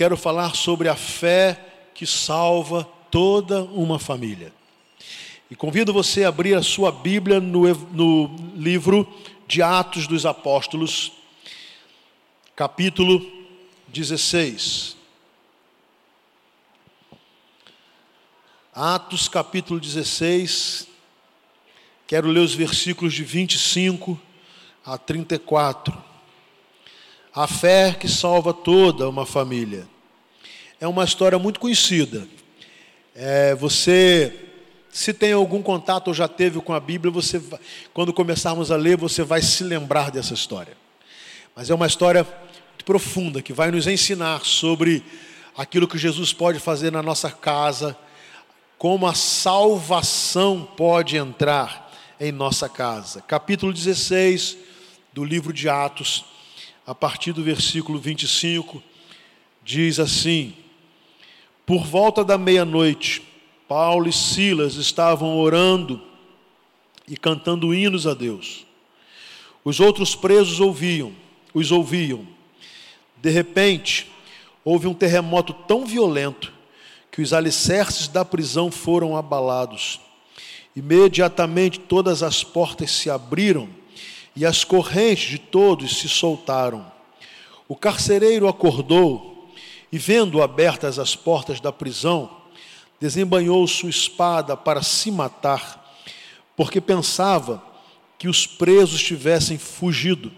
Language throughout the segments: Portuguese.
quero falar sobre a fé que salva toda uma família. E convido você a abrir a sua Bíblia no, no livro de Atos dos Apóstolos, capítulo 16. Atos capítulo 16, quero ler os versículos de 25 a 34. A fé que salva toda uma família. É uma história muito conhecida. É, você, se tem algum contato ou já teve com a Bíblia, você, quando começarmos a ler, você vai se lembrar dessa história. Mas é uma história muito profunda que vai nos ensinar sobre aquilo que Jesus pode fazer na nossa casa como a salvação pode entrar em nossa casa. Capítulo 16 do livro de Atos, a partir do versículo 25, diz assim: Por volta da meia-noite, Paulo e Silas estavam orando e cantando hinos a Deus. Os outros presos ouviam, os ouviam. De repente, houve um terremoto tão violento que os alicerces da prisão foram abalados. Imediatamente todas as portas se abriram e as correntes de todos se soltaram. O carcereiro acordou e, vendo abertas as portas da prisão, desembanhou sua espada para se matar, porque pensava que os presos tivessem fugido.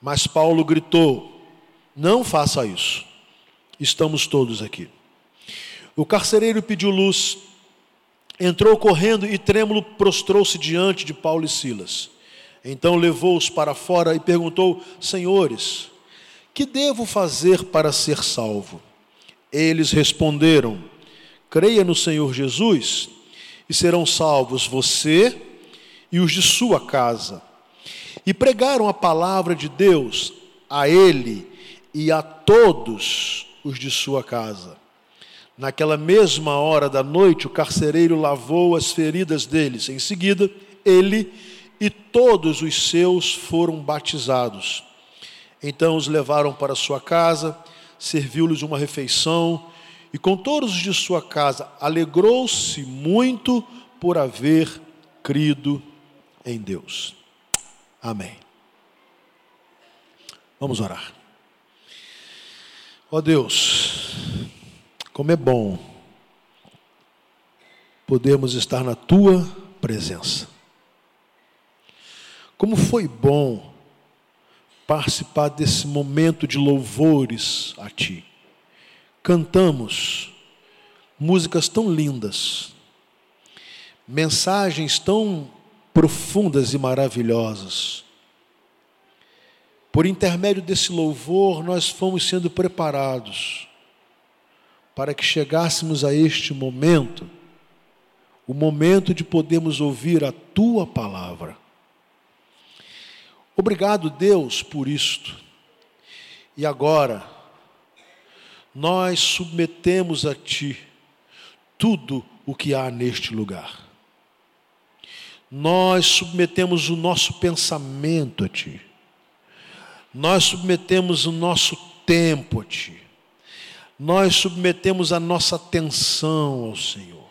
Mas Paulo gritou: Não faça isso, estamos todos aqui. O carcereiro pediu luz, entrou correndo e trêmulo prostrou-se diante de Paulo e Silas. Então levou-os para fora e perguntou: Senhores, que devo fazer para ser salvo? Eles responderam: Creia no Senhor Jesus e serão salvos você e os de sua casa. E pregaram a palavra de Deus a ele e a todos os de sua casa. Naquela mesma hora da noite, o carcereiro lavou as feridas deles. Em seguida, ele e todos os seus foram batizados. Então os levaram para sua casa, serviu-lhes uma refeição, e com todos os de sua casa alegrou-se muito por haver crido em Deus. Amém. Vamos orar. Ó oh Deus, como é bom podermos estar na tua presença. Como foi bom participar desse momento de louvores a ti. Cantamos músicas tão lindas, mensagens tão profundas e maravilhosas. Por intermédio desse louvor, nós fomos sendo preparados para que chegássemos a este momento, o momento de podermos ouvir a tua palavra. Obrigado, Deus, por isto. E agora, nós submetemos a Ti tudo o que há neste lugar. Nós submetemos o nosso pensamento a Ti. Nós submetemos o nosso tempo a Ti nós submetemos a nossa atenção ao Senhor.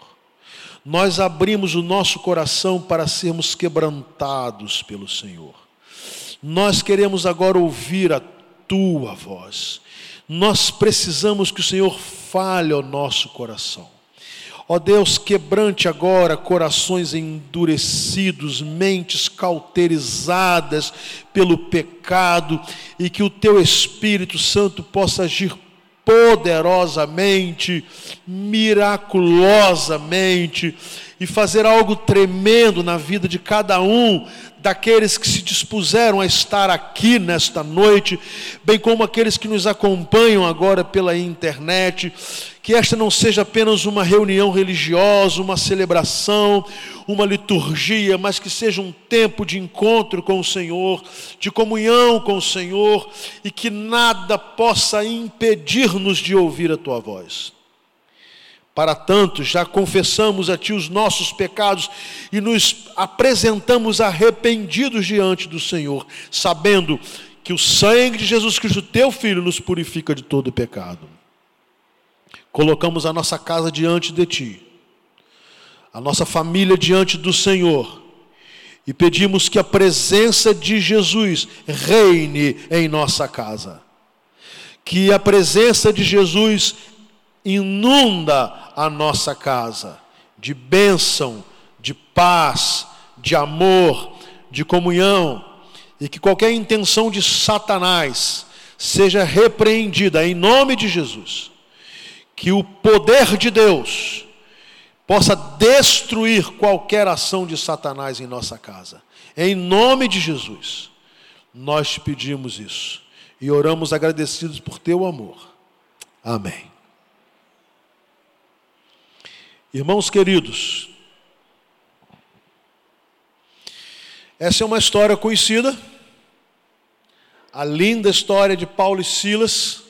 Nós abrimos o nosso coração para sermos quebrantados pelo Senhor. Nós queremos agora ouvir a tua voz. Nós precisamos que o Senhor fale ao nosso coração. Ó Deus, quebrante agora corações endurecidos, mentes cauterizadas pelo pecado, e que o teu Espírito Santo possa agir poderosamente, miraculosamente e fazer algo tremendo na vida de cada um daqueles que se dispuseram a estar aqui nesta noite, bem como aqueles que nos acompanham agora pela internet que esta não seja apenas uma reunião religiosa, uma celebração, uma liturgia, mas que seja um tempo de encontro com o Senhor, de comunhão com o Senhor, e que nada possa impedir-nos de ouvir a tua voz. Para tanto, já confessamos a Ti os nossos pecados e nos apresentamos arrependidos diante do Senhor, sabendo que o sangue de Jesus Cristo, Teu Filho, nos purifica de todo pecado. colocamos a nossa casa diante de Ti, a nossa família diante do Senhor, e pedimos que a presença de Jesus reine em nossa casa. Que a presença de Jesus inunda a nossa casa de bênção, de paz, de amor, de comunhão, e que qualquer intenção de Satanás seja repreendida em nome de Jesus. Que o poder de Deus possa destruir qualquer ação de Satanás em nossa casa. Em nome de Jesus, nós te pedimos isso e oramos agradecidos por teu amor. Amém. Irmãos queridos, essa é uma história conhecida, a linda história de Paulo e Silas,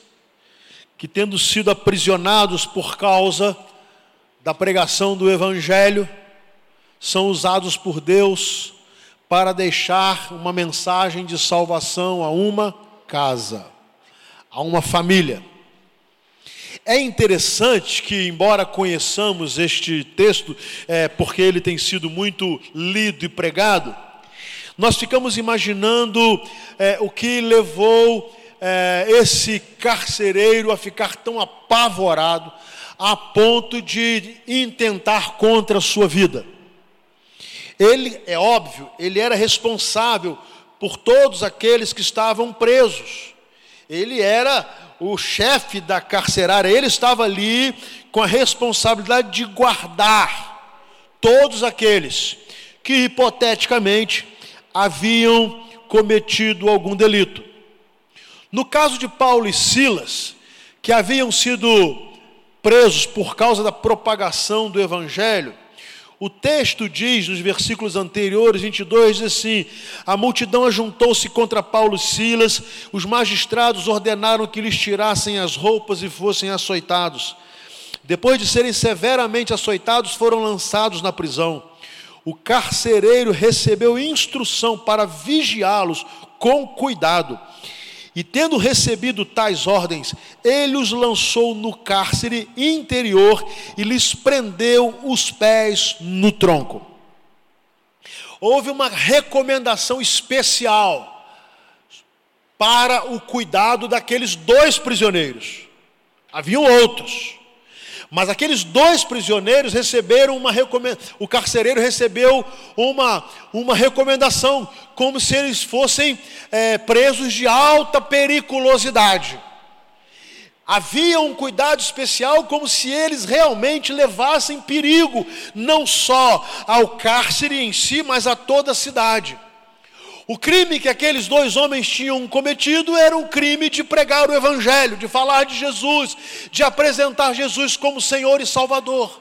que tendo sido aprisionados por causa da pregação do Evangelho, são usados por Deus para deixar uma mensagem de salvação a uma casa, a uma família. É interessante que, embora conheçamos este texto, é, porque ele tem sido muito lido e pregado, nós ficamos imaginando é, o que levou é, esse carcereiro a ficar tão apavorado a ponto de intentar contra a sua vida. Ele, é óbvio, ele era responsável por todos aqueles que estavam presos. Ele era o chefe da carcerária, ele estava ali com a responsabilidade de guardar todos aqueles que hipoteticamente haviam cometido algum delito. No caso de Paulo e Silas, que haviam sido presos por causa da propagação do evangelho, o texto diz, nos versículos anteriores, 22, diz assim: A multidão ajuntou-se contra Paulo e Silas, os magistrados ordenaram que lhes tirassem as roupas e fossem açoitados. Depois de serem severamente açoitados, foram lançados na prisão. O carcereiro recebeu instrução para vigiá-los com cuidado e tendo recebido tais ordens, ele os lançou no cárcere interior e lhes prendeu os pés no tronco. Houve uma recomendação especial para o cuidado daqueles dois prisioneiros. Haviam outros. Mas aqueles dois prisioneiros receberam uma recomendação, o carcereiro recebeu uma, uma recomendação, como se eles fossem é, presos de alta periculosidade. Havia um cuidado especial, como se eles realmente levassem perigo, não só ao cárcere em si, mas a toda a cidade. O crime que aqueles dois homens tinham cometido era um crime de pregar o Evangelho, de falar de Jesus, de apresentar Jesus como Senhor e Salvador.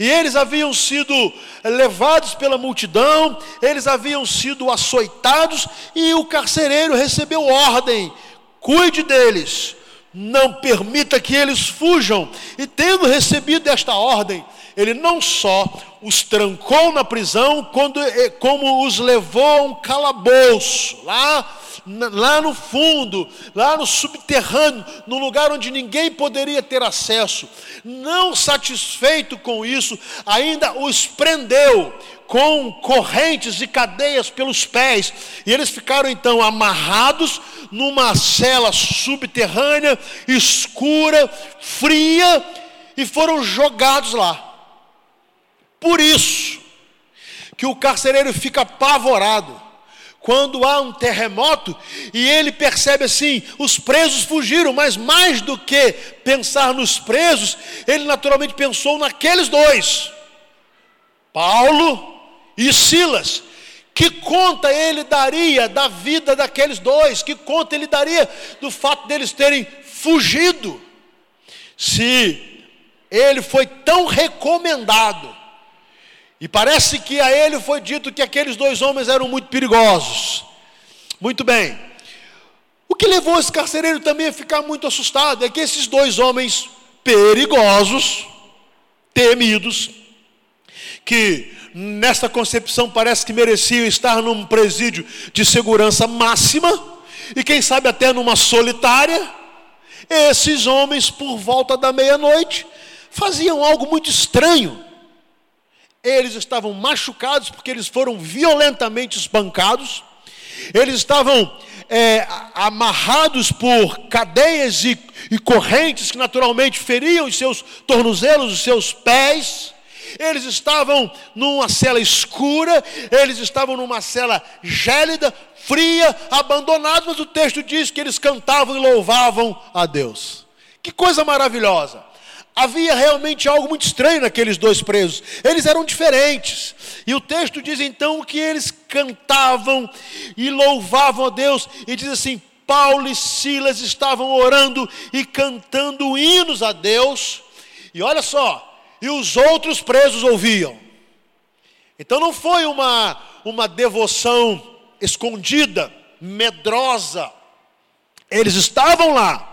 E eles haviam sido levados pela multidão, eles haviam sido açoitados, e o carcereiro recebeu ordem: cuide deles, não permita que eles fujam. E tendo recebido esta ordem, ele não só os trancou na prisão, quando, eh, como os levou a um calabouço, lá, lá no fundo, lá no subterrâneo, no lugar onde ninguém poderia ter acesso. Não satisfeito com isso, ainda os prendeu com correntes e cadeias pelos pés, e eles ficaram então amarrados numa cela subterrânea, escura, fria, e foram jogados lá. Por isso que o carcereiro fica apavorado quando há um terremoto e ele percebe assim: os presos fugiram, mas mais do que pensar nos presos, ele naturalmente pensou naqueles dois, Paulo e Silas. Que conta ele daria da vida daqueles dois? Que conta ele daria do fato deles terem fugido? Se ele foi tão recomendado e parece que a ele foi dito que aqueles dois homens eram muito perigosos. Muito bem. O que levou esse carcereiro também a ficar muito assustado é que esses dois homens perigosos, temidos, que nesta concepção parece que mereciam estar num presídio de segurança máxima, e quem sabe até numa solitária, esses homens, por volta da meia-noite, faziam algo muito estranho. Eles estavam machucados porque eles foram violentamente espancados, eles estavam é, amarrados por cadeias e, e correntes que naturalmente feriam os seus tornozelos, os seus pés. Eles estavam numa cela escura, eles estavam numa cela gélida, fria, abandonados, mas o texto diz que eles cantavam e louvavam a Deus. Que coisa maravilhosa! Havia realmente algo muito estranho naqueles dois presos. Eles eram diferentes. E o texto diz então que eles cantavam e louvavam a Deus. E diz assim: Paulo e Silas estavam orando e cantando hinos a Deus. E olha só, e os outros presos ouviam. Então não foi uma, uma devoção escondida, medrosa. Eles estavam lá,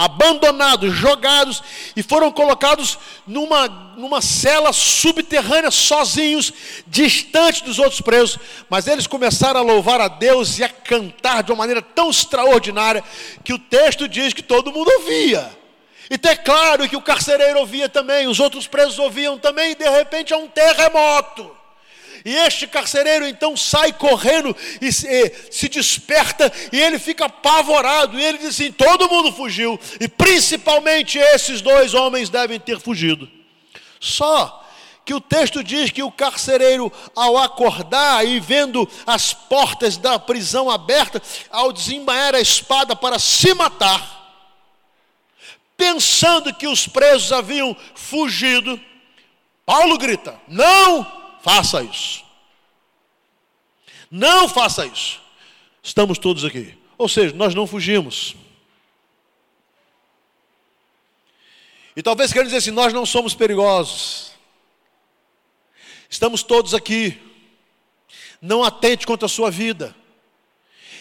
abandonados, jogados e foram colocados numa, numa cela subterrânea, sozinhos, distante dos outros presos. Mas eles começaram a louvar a Deus e a cantar de uma maneira tão extraordinária que o texto diz que todo mundo ouvia. Então é claro que o carcereiro ouvia também, os outros presos ouviam também, e de repente há um terremoto. E este carcereiro então sai correndo e se, e se, desperta e ele fica apavorado. E ele diz assim: todo mundo fugiu, e principalmente esses dois homens devem ter fugido. Só que o texto diz que o carcereiro, ao acordar e vendo as portas da prisão abertas, ao desembainhar a espada para se matar, pensando que os presos haviam fugido, Paulo grita: Não faça isso. Não faça isso. Estamos todos aqui. Ou seja, nós não fugimos. E talvez queiram dizer assim: nós não somos perigosos. Estamos todos aqui. Não atente contra a sua vida.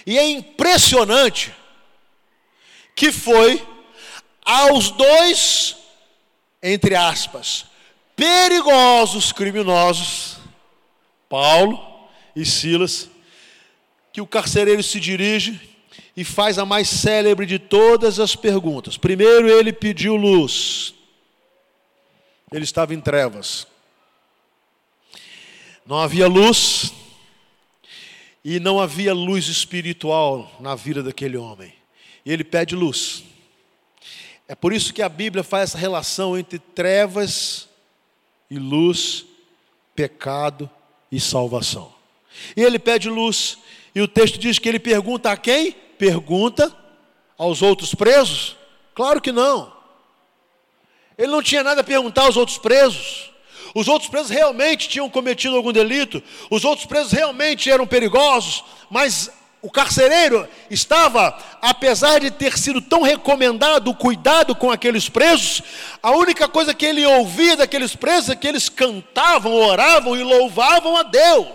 E é impressionante que foi aos dois, entre aspas, perigosos criminosos, Paulo e Silas, que o carcereiro se dirige e faz a mais célebre de todas as perguntas. Primeiro, ele pediu luz, ele estava em trevas, não havia luz, e não havia luz espiritual na vida daquele homem. E ele pede luz. É por isso que a Bíblia faz essa relação entre trevas e luz, pecado e salvação. E ele pede luz, e o texto diz que ele pergunta a quem? Pergunta aos outros presos? Claro que não. Ele não tinha nada a perguntar aos outros presos. Os outros presos realmente tinham cometido algum delito, os outros presos realmente eram perigosos, mas o carcereiro estava, apesar de ter sido tão recomendado o cuidado com aqueles presos, a única coisa que ele ouvia daqueles presos é que eles cantavam, oravam e louvavam a Deus.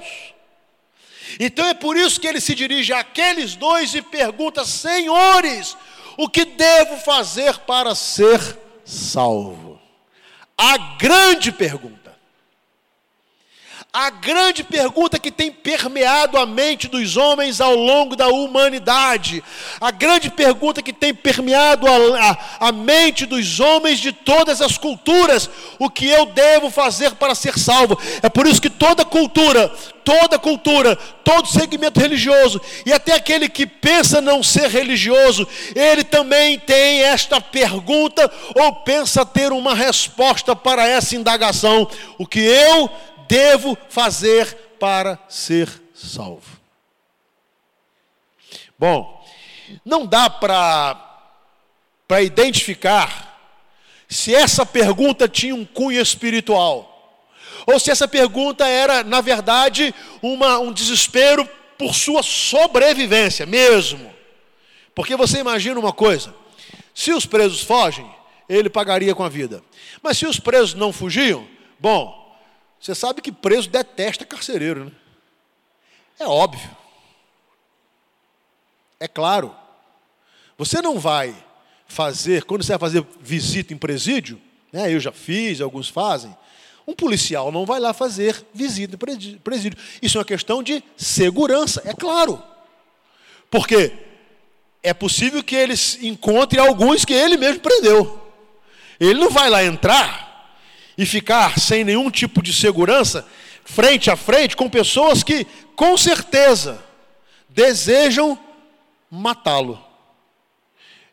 Então é por isso que ele se dirige àqueles dois e pergunta: Senhores, o que devo fazer para ser salvo? A grande pergunta. A grande pergunta que tem permeado a mente dos homens ao longo da humanidade, a grande pergunta que tem permeado a, a, a, mente dos homens de todas as culturas: o que eu devo fazer para ser salvo? É por isso que toda cultura, toda cultura, todo segmento religioso, e até aquele que pensa não ser religioso, ele também tem esta pergunta ou pensa ter uma resposta para essa indagação: o que eu devo fazer para ser salvo? Bom, não dá para identificar se essa pergunta tinha um cunho espiritual, ou se essa pergunta era, na verdade, uma, um desespero por sua sobrevivência mesmo. Porque você imagina uma coisa: se os presos fogem, ele pagaria com a vida. Mas se os presos não fugiam, bom, você sabe que preso detesta carcereiro, né? É óbvio. É claro. Você não vai fazer, quando você vai fazer visita em presídio, né, eu já fiz, alguns fazem, um policial não vai lá fazer visita em presídio. Isso é uma questão de segurança, é claro. Porque é possível que ele encontre alguns que ele mesmo prendeu. Ele não vai lá entrar e ficar sem nenhum tipo de segurança, frente a frente, com pessoas que, com certeza, desejam matá-lo.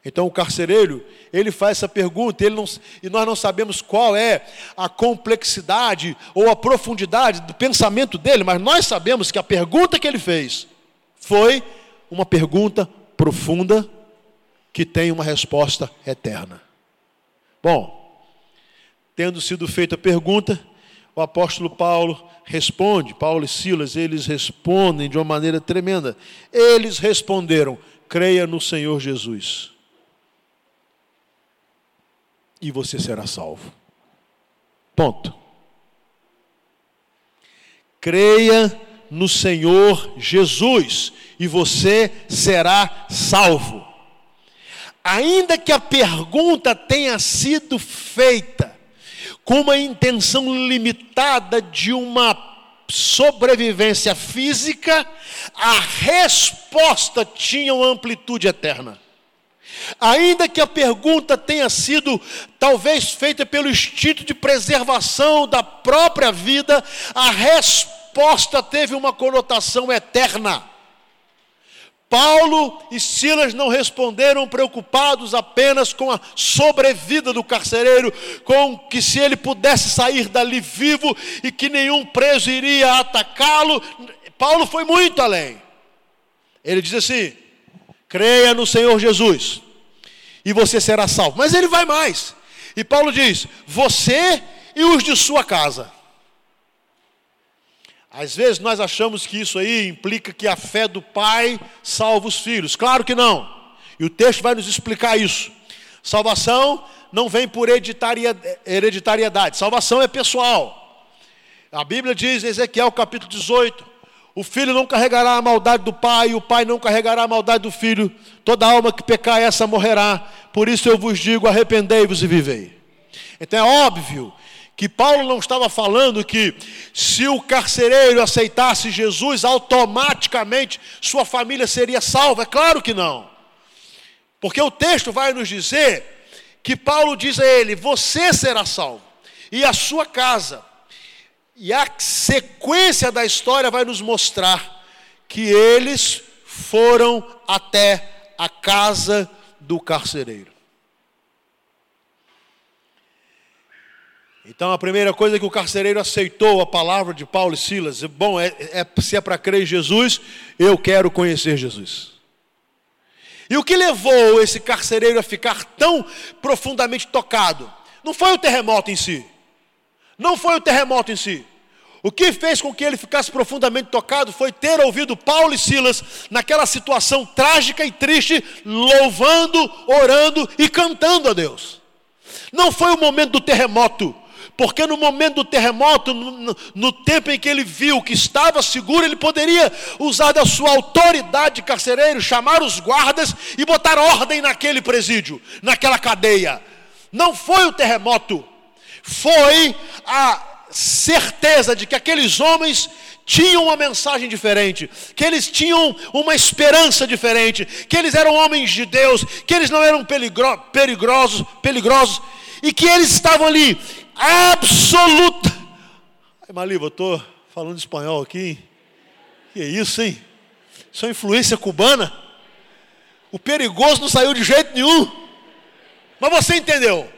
Então o carcereiro, ele faz essa pergunta, ele não, e nós não sabemos qual é a complexidade ou a profundidade do pensamento dele, mas nós sabemos que a pergunta que ele fez foi uma pergunta profunda que tem uma resposta eterna. Bom, tendo sido feita a pergunta, o apóstolo Paulo responde, Paulo e Silas, eles respondem de uma maneira tremenda. Eles responderam: creia no Senhor Jesus e você será salvo. Ponto. Creia no Senhor Jesus e você será salvo. Ainda que a pergunta tenha sido feita com uma intenção limitada de uma sobrevivência física, a resposta tinha uma amplitude eterna. Ainda que a pergunta tenha sido talvez feita pelo instinto de preservação da própria vida, a resposta teve uma conotação eterna. Paulo e Silas não responderam preocupados apenas com a sobrevida do carcereiro, com que se ele pudesse sair dali vivo e que nenhum preso iria atacá-lo. Paulo foi muito além. Ele diz assim: creia no Senhor Jesus e você será salvo. Mas ele vai mais. E Paulo diz: você e os de sua casa. Às vezes nós achamos que isso aí implica que a fé do pai salva os filhos. Claro que não. E o texto vai nos explicar isso. Salvação não vem por hereditariedade. Salvação é pessoal. A Bíblia diz em Ezequiel capítulo 18: o filho não carregará a maldade do pai, e o pai não carregará a maldade do filho. Toda alma que pecar, essa morrerá. Por isso eu vos digo: arrependei-vos e vivei. Então é óbvio que Paulo não estava falando que se o carcereiro aceitasse Jesus, automaticamente sua família seria salva. É claro que não. Porque o texto vai nos dizer que Paulo diz a ele: Você será salvo, e a sua casa. E a sequência da história vai nos mostrar que eles foram até a casa do carcereiro. Então a primeira coisa é que o carcereiro aceitou a palavra de Paulo e Silas. Bom, é, é se é para crer em Jesus, eu quero conhecer Jesus. E o que levou esse carcereiro a ficar tão profundamente tocado? Não foi o terremoto em si. Não foi o terremoto em si. O que fez com que ele ficasse profundamente tocado foi ter ouvido Paulo e Silas naquela situação trágica e triste, louvando, orando e cantando a Deus. Não foi o momento do terremoto, porque no momento do terremoto, no, no, tempo em que ele viu que estava seguro, ele poderia usar da sua autoridade de carcereiro, chamar os guardas e botar ordem naquele presídio, naquela cadeia. Não foi o terremoto, foi a certeza de que aqueles homens tinham uma mensagem diferente, que eles tinham uma esperança diferente, que eles eram homens de Deus, que eles não eram peligro, perigosos, peligrosos e que eles estavam ali absoluta. Ai, Maliva, eu estou falando espanhol aqui. Que é isso, hein? Isso é influência cubana? O perigoso não saiu de jeito nenhum. Mas você entendeu?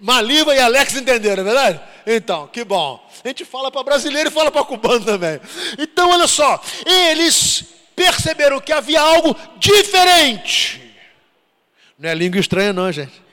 Maliva e Alex entenderam, é verdade? Então, que bom. A gente fala para brasileiro e fala para cubano também. Então, olha só, eles perceberam que havia algo diferente. Não é língua estranha, não, gente.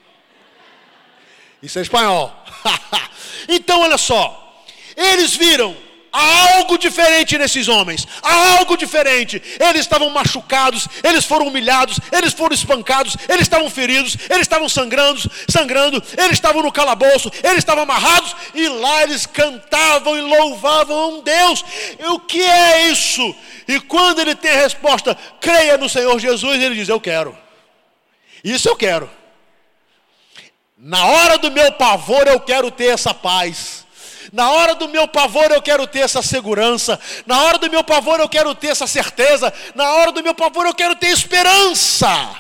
Isso é espanhol. então, olha só, eles viram Há algo diferente nesses homens. Há algo diferente. Eles estavam machucados, eles foram humilhados, eles foram espancados, eles estavam feridos, eles estavam sangrando, sangrando, eles estavam no calabouço, eles estavam amarrados e lá eles cantavam e louvavam a Deus. E o que é isso? E quando ele tem a resposta, creia no Senhor Jesus, ele diz: Eu quero. Isso eu quero. Na hora do meu pavor, eu quero ter essa paz. Na hora do meu pavor eu quero ter essa segurança. Na hora do meu pavor eu quero ter essa certeza. Na hora do meu pavor eu quero ter esperança.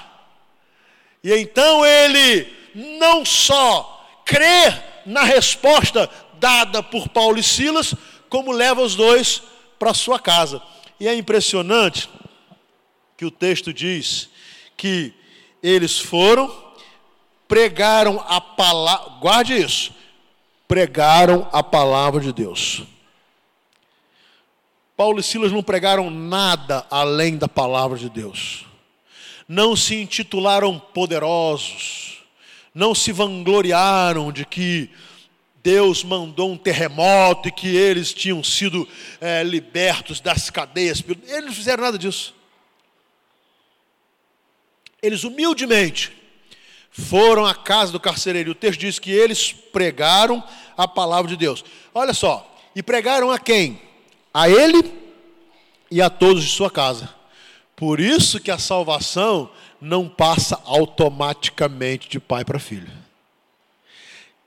E então ele não só crê na resposta dada por Paulo e Silas, como leva os dois para sua casa. E é impressionante que o texto diz que eles foram, pregaram a palavra, guarde isso, pregaram a palavra de Deus. Paulo e Silas não pregaram nada além da palavra de Deus. Não se intitularam poderosos, não se vangloriaram de que Deus mandou um terremoto e que eles tinham sido é, libertos das cadeias. Eles não fizeram nada disso. Eles humildemente foram à casa do carcereiro. O texto diz que eles pregaram a palavra de Deus. Olha só, e pregaram a quem? A ele e a todos de sua casa. Por isso que a salvação não passa automaticamente de pai para filho.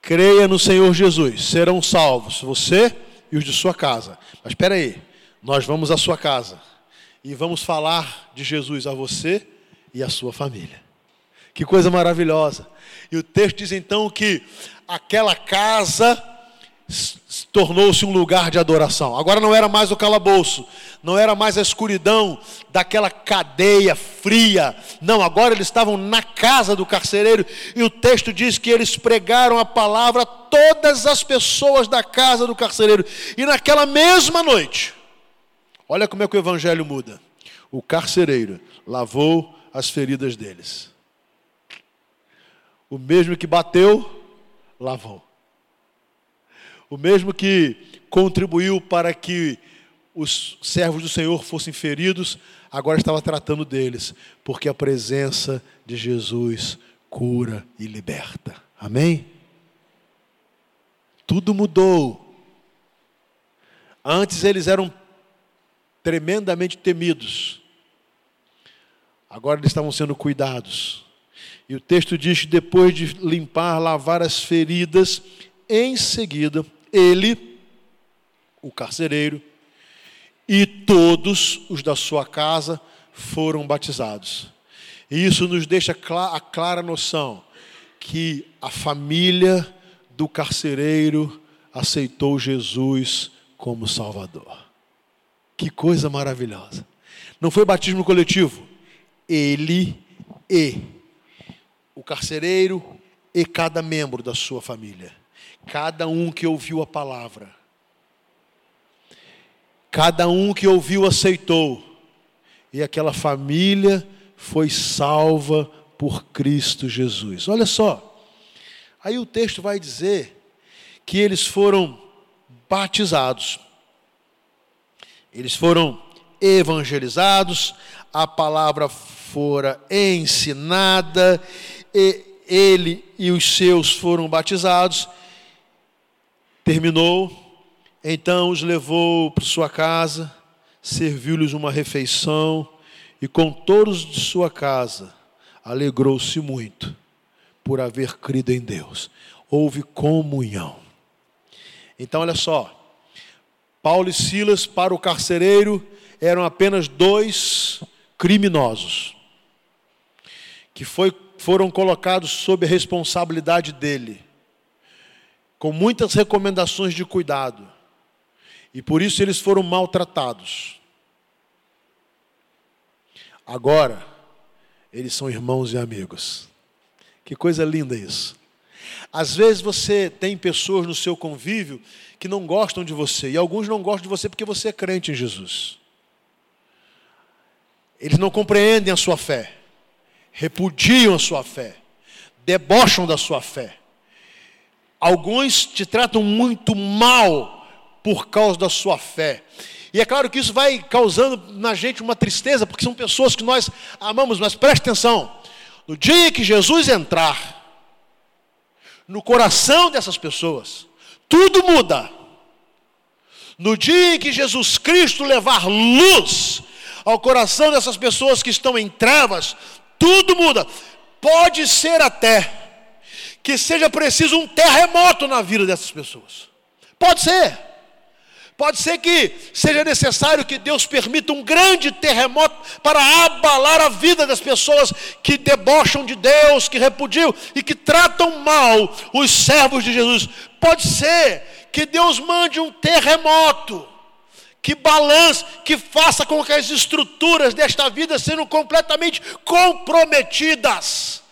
Creia no Senhor Jesus, serão salvos você e os de sua casa. Mas espera aí, nós vamos à sua casa e vamos falar de Jesus a você e a sua família. Que coisa maravilhosa. E o texto diz então que aquela casa tornou-se um lugar de adoração. Agora não era mais o calabouço, não era mais a escuridão daquela cadeia fria. Não, agora eles estavam na casa do carcereiro e o texto diz que eles pregaram a palavra a todas as pessoas da casa do carcereiro. E naquela mesma noite, olha como é que o evangelho muda. O carcereiro lavou as feridas deles. O mesmo que bateu, lavou. O mesmo que contribuiu para que os servos do Senhor fossem feridos, agora estava tratando deles, porque a presença de Jesus cura e liberta. Amém? Tudo mudou. Antes eles eram tremendamente temidos. Agora eles estavam sendo cuidados. E o texto diz que depois de limpar, lavar as feridas, em seguida, ele, o carcereiro, e todos os da sua casa foram batizados. E isso nos deixa a clara noção que a família do carcereiro aceitou Jesus como Salvador. Que coisa maravilhosa. Não foi batismo coletivo, ele e o carcereiro e cada membro da sua família. Cada um que ouviu a palavra. Cada um que ouviu aceitou. E aquela família foi salva por Cristo Jesus. Olha só. Aí o texto vai dizer que eles foram batizados. Eles foram evangelizados, a palavra fora ensinada, e ele e os seus foram batizados. Terminou, então os levou para sua casa, serviu-lhes uma refeição, e com todos de sua casa alegrou-se muito por haver crido em Deus. Houve comunhão. Então, olha só, Paulo e Silas, para o carcereiro, eram apenas dois criminosos que foi, foram colocados sob a responsabilidade dele, com muitas recomendações de cuidado, e por isso eles foram maltratados. Agora, eles são irmãos e amigos. Que coisa linda isso. Às vezes você tem pessoas no seu convívio que não gostam de você, e alguns não gostam de você porque você é crente em Jesus. Eles não compreendem a sua fé, repudiam a sua fé, debocham da sua fé. Alguns te tratam muito mal por causa da sua fé. E é claro que isso vai causando na gente uma tristeza, porque são pessoas que nós amamos, mas preste atenção: no dia que Jesus entrar no coração dessas pessoas, tudo muda. No dia em que Jesus Cristo levar luz ao coração dessas pessoas que estão em trevas, tudo muda. Pode ser até que seja preciso um terremoto na vida dessas pessoas. Pode ser. Pode ser que seja necessário que Deus permita um grande terremoto para abalar a vida das pessoas que debocham de Deus, que repudiam e que tratam mal os servos de Jesus. Pode ser que Deus mande um terremoto que balance, que faça com que as estruturas desta vida sejam completamente comprometidas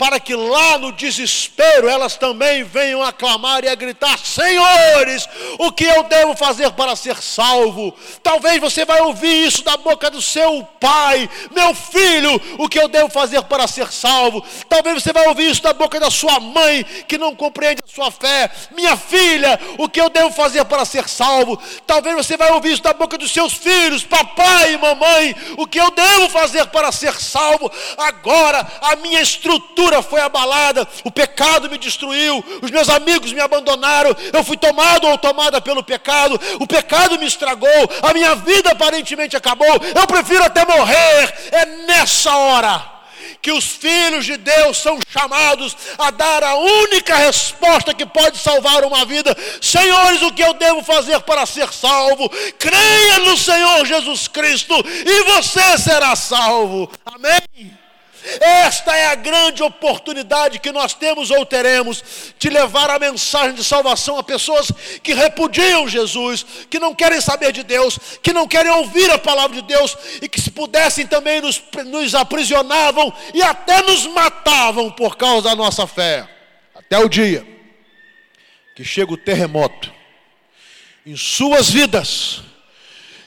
para que lá no desespero elas também venham a clamar e a gritar: Senhores, o que eu devo fazer para ser salvo? Talvez você vai ouvir isso da boca do seu pai, meu filho, o que eu devo fazer para ser salvo? Talvez você vai ouvir isso da boca da sua mãe, que não compreende a sua fé, minha filha, o que eu devo fazer para ser salvo? Talvez você vai ouvir isso da boca dos seus filhos, papai e mamãe, o que eu devo fazer para ser salvo? Agora a minha estrutura foi abalada, o pecado me destruiu, os meus amigos me abandonaram, eu fui tomado ou tomada pelo pecado, o pecado me estragou, a minha vida aparentemente acabou, eu prefiro até morrer. É nessa hora que os filhos de Deus são chamados a dar a única resposta que pode salvar uma vida. Senhores, o que eu devo fazer para ser salvo? Creia no Senhor Jesus Cristo e você será salvo. Amém. Esta é a grande oportunidade que nós temos ou teremos de levar a mensagem de salvação a pessoas que repudiam Jesus, que não querem saber de Deus, que não querem ouvir a palavra de Deus e que, se pudessem, também nos, nos aprisionavam e até nos matavam por causa da nossa fé. Até o dia que chega o terremoto em suas vidas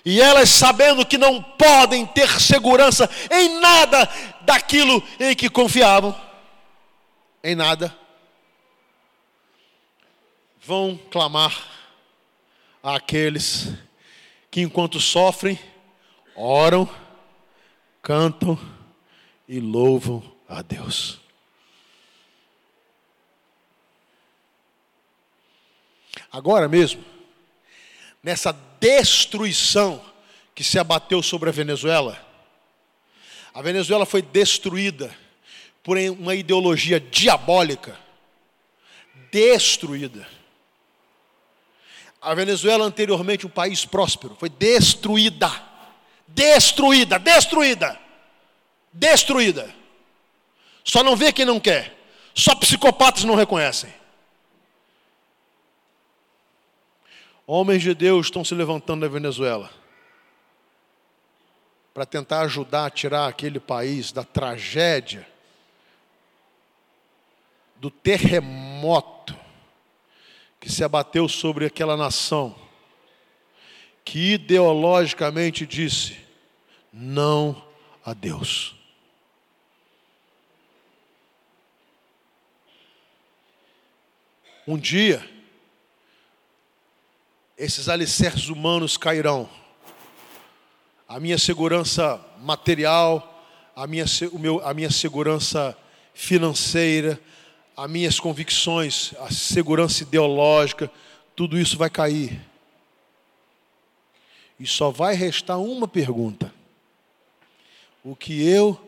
e elas sabendo que não podem ter segurança em nada daquilo em que confiavam, em nada, vão clamar àqueles que enquanto sofrem, oram, cantam e louvam a Deus. Agora mesmo, nessa destruição que se abateu sobre a Venezuela. A Venezuela foi destruída por uma ideologia diabólica. Destruída. A Venezuela, anteriormente um país próspero, foi destruída. Destruída, destruída. Destruída. Só não vê quem não quer. Só psicopatas não reconhecem. Homens de Deus estão se levantando na Venezuela para tentar ajudar a tirar aquele país da tragédia, do terremoto que se abateu sobre aquela nação, que ideologicamente disse: não a Deus. Um dia, esses alicerces humanos cairão. A minha segurança material, a minha, o meu, a minha segurança financeira, as minhas convicções, a segurança ideológica, tudo isso vai cair. E só vai restar uma pergunta: o que eu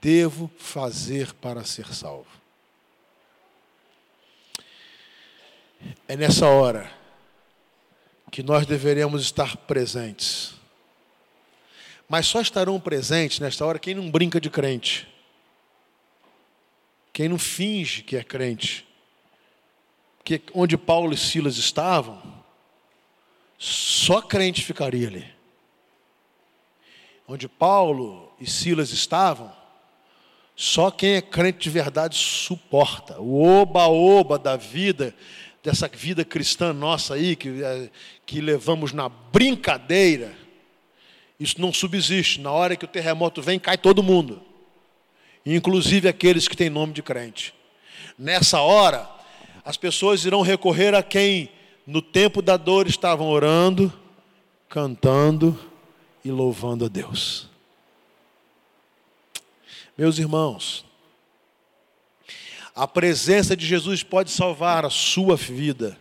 devo fazer para ser salvo? É nessa hora que nós deveremos estar presentes. Mas só estarão presentes nesta hora quem não brinca de crente. Quem não finge que é crente. Porque onde Paulo e Silas estavam, só crente ficaria ali. Onde Paulo e Silas estavam, só quem é crente de verdade suporta. O oba-oba da vida dessa vida cristã nossa aí, que, é, que levamos na brincadeira, isso não subsiste. Na hora que o terremoto vem, cai todo mundo, inclusive aqueles que têm nome de crente. Nessa hora, as pessoas irão recorrer a quem no tempo da dor estavam orando, cantando e louvando a Deus. Meus irmãos, a presença de Jesus pode salvar a sua vida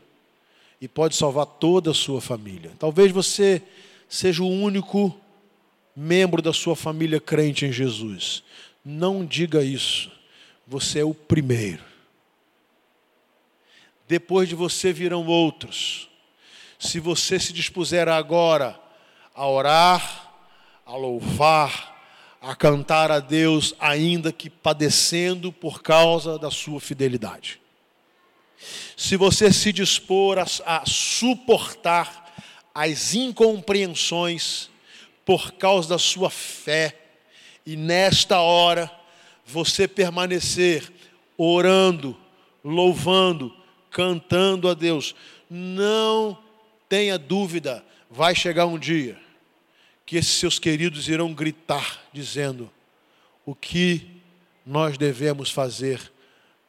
e pode salvar toda a sua família. Talvez você seja o único membro da sua família crente em Jesus. Não diga isso. Você é o primeiro. Depois de você virão outros. se você se dispuser agora a orar, a louvar, a cantar a Deus, ainda que padecendo por causa da sua fidelidade. Se você se dispor a, a suportar as incompreensões por causa da sua fé, e nesta hora você permanecer orando, louvando, cantando a Deus, não tenha dúvida, vai chegar um dia que esses seus queridos irão gritar, dizendo: o que nós devemos fazer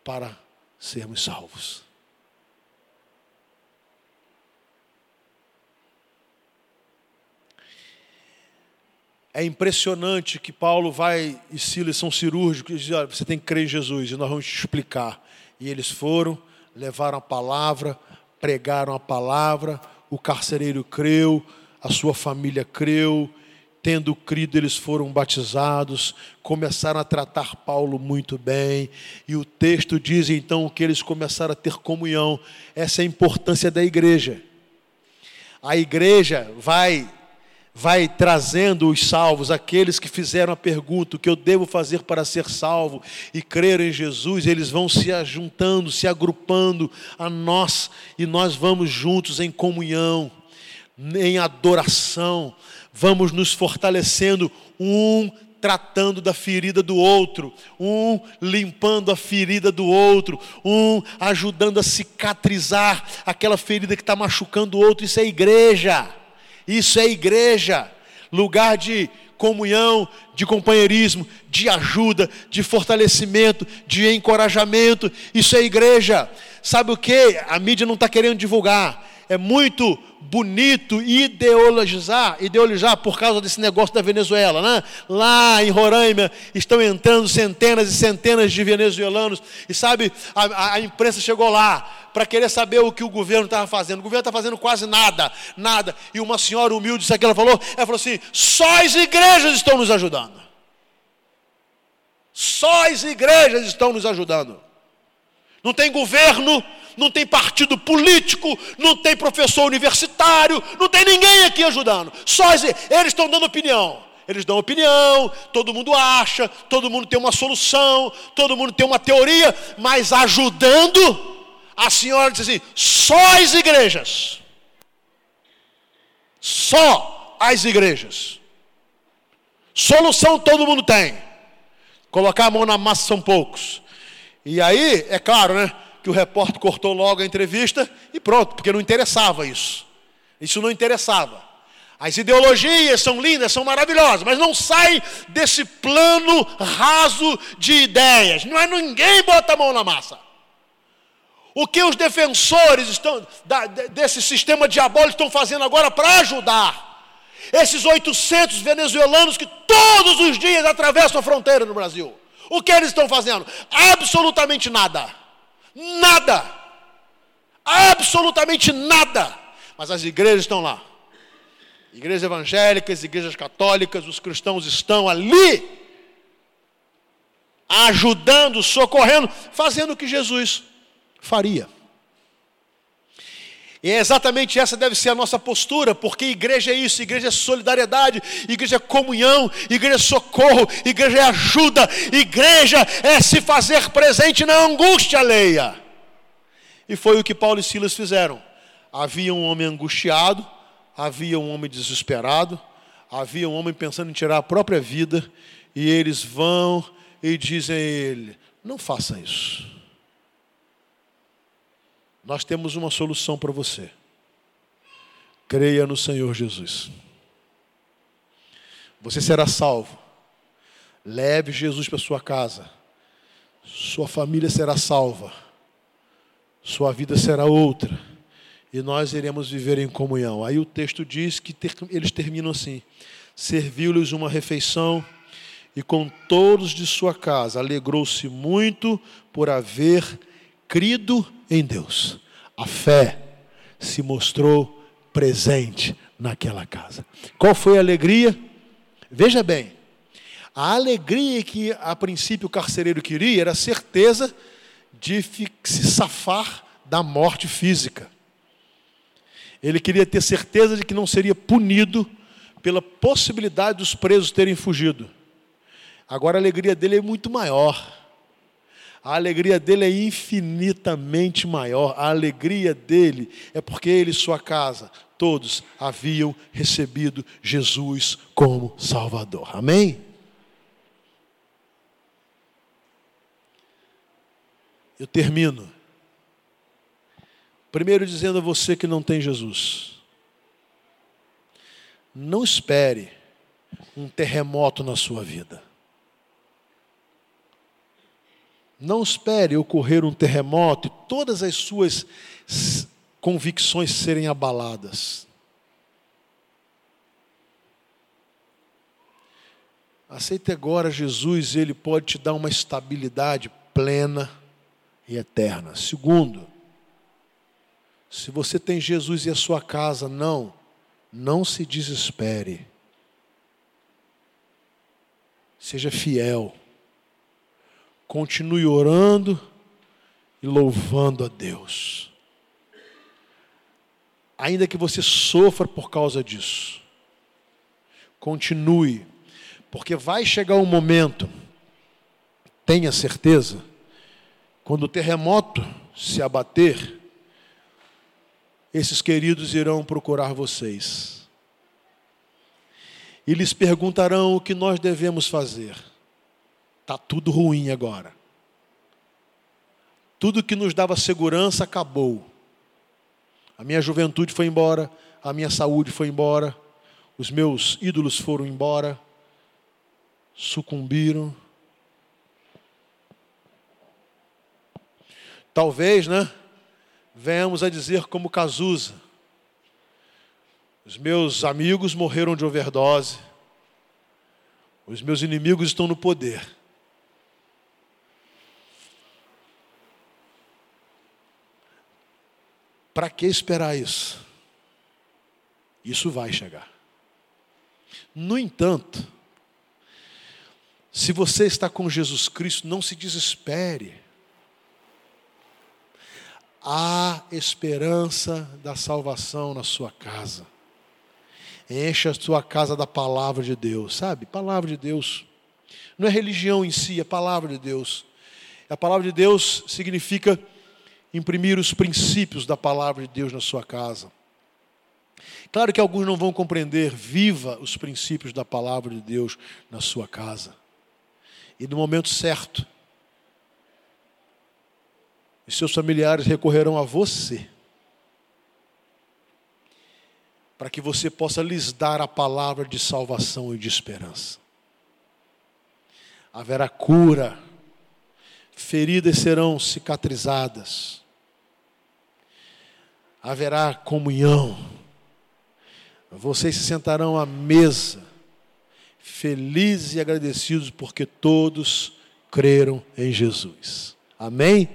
para sermos salvos. É impressionante que Paulo vai e Silas são cirúrgicos e dizem: olha, você tem que crer em Jesus e nós vamos te explicar. E eles foram, levaram a palavra, pregaram a palavra, o carcereiro creu, a sua família creu, tendo crido, eles foram batizados, começaram a tratar Paulo muito bem, e o texto diz então que eles começaram a ter comunhão. Essa é a importância da igreja. A igreja vai vai trazendo os salvos, aqueles que fizeram a pergunta: o que eu devo fazer para ser salvo e crer em Jesus, eles vão se ajuntando, se agrupando a nós, e nós vamos juntos em comunhão, em adoração, vamos nos fortalecendo um tratando da ferida do outro, um limpando a ferida do outro, um ajudando a cicatrizar aquela ferida que está machucando o outro. Isso é igreja. Isso é igreja, lugar de comunhão, de companheirismo, de ajuda, de fortalecimento, de encorajamento. Isso é igreja. Sabe o que? A mídia não está querendo divulgar. É muito bonito ideologizar, ideologizar por causa desse negócio da Venezuela, né? Lá em Roraima estão entrando centenas e centenas de venezuelanos e sabe, a, a imprensa chegou lá para querer saber o que o governo estava fazendo. O governo está fazendo quase nada, nada. E uma senhora humilde, sabe o que ela falou? Ela falou assim: só as igrejas estão nos ajudando. Só as igrejas estão nos ajudando. Não tem governo, não tem partido político, não tem professor universitário, não tem ninguém aqui ajudando. Só eles estão dando opinião. Eles dão opinião, todo mundo acha, todo mundo tem uma solução, todo mundo tem uma teoria, mas ajudando, a senhora diz assim: só as igrejas. Só as igrejas. Solução todo mundo tem. Colocar a mão na massa são poucos. E aí, é claro, né? que o repórter cortou logo a entrevista e pronto, porque não interessava isso. Isso não interessava. As ideologias são lindas, são maravilhosas, mas não sai desse plano raso de ideias. Não é ninguém bota a mão na massa. O que os defensores estão, da, desse sistema diabólico estão fazendo agora para ajudar esses 800 venezuelanos que todos os dias atravessam a fronteira no Brasil? O que eles estão fazendo? Absolutamente nada. Nada. Absolutamente nada. Mas as igrejas estão lá. Igrejas evangélicas, igrejas católicas, os cristãos estão ali ajudando, socorrendo, fazendo o que Jesus faria. E é exatamente essa deve ser a nossa postura, porque igreja é isso, igreja é solidariedade, igreja é comunhão, igreja é socorro, igreja é ajuda, igreja é se fazer presente na angústia alheia. E foi o que Paulo e Silas fizeram. Havia um homem angustiado, havia um homem desesperado, havia um homem pensando em tirar a própria vida, e eles vão e dizem a ele: não faça isso. Nós temos uma solução para você. Creia no Senhor Jesus. Você será salvo. Leve Jesus para sua casa. Sua família será salva. Sua vida será outra. E nós iremos viver em comunhão. Aí o texto diz que ter, eles terminam assim: Serviu-lhes uma refeição e com todos de sua casa alegrou-se muito por haver crido em Deus. A fé se mostrou presente naquela casa. Qual foi a alegria? Veja bem, a alegria que a princípio o carcereiro queria era a certeza de se safar da morte física. Ele queria ter certeza de que não seria punido pela possibilidade dos presos terem fugido. Agora a alegria dele é muito maior. A alegria dele é infinitamente maior. A alegria dele é porque ele e sua casa, todos haviam recebido Jesus como Salvador. Amém? Eu termino. Primeiro dizendo a você que não tem Jesus. Não espere um terremoto na sua vida. Não espere ocorrer um terremoto e todas as suas convicções serem abaladas. Aceite agora Jesus, ele pode te dar uma estabilidade plena e eterna. Segundo, se você tem Jesus e a sua casa, não, não se desespere. Seja fiel. Continue orando e louvando a Deus. Ainda que você sofra por causa disso, continue, porque vai chegar um momento, tenha certeza, quando o terremoto se abater, esses queridos irão procurar vocês. E lhes perguntarão o que nós devemos fazer. Está tudo ruim agora. Tudo que nos dava segurança acabou. A minha juventude foi embora, a minha saúde foi embora, os meus ídolos foram embora, sucumbiram. Talvez, né? Venhamos a dizer como Cazuza. Os meus amigos morreram de overdose. Os meus inimigos estão no poder. Para que esperar isso? Isso vai chegar. No entanto, se você está com Jesus Cristo, não se desespere. Há esperança da salvação na sua casa. Encha a sua casa da palavra de Deus, sabe? Palavra de Deus. Não é religião em si, é palavra de Deus. A palavra de Deus significa imprimir os princípios da palavra de Deus na sua casa. Claro que alguns não vão compreender, viva os princípios da palavra de Deus na sua casa. E no momento certo, os seus familiares recorrerão a você, para que você possa lhes dar a palavra de salvação e de esperança. Haverá cura, feridas serão cicatrizadas, haverá comunhão, vocês se sentarão à mesa, felizes e agradecidos, porque todos creram em Jesus. Amém?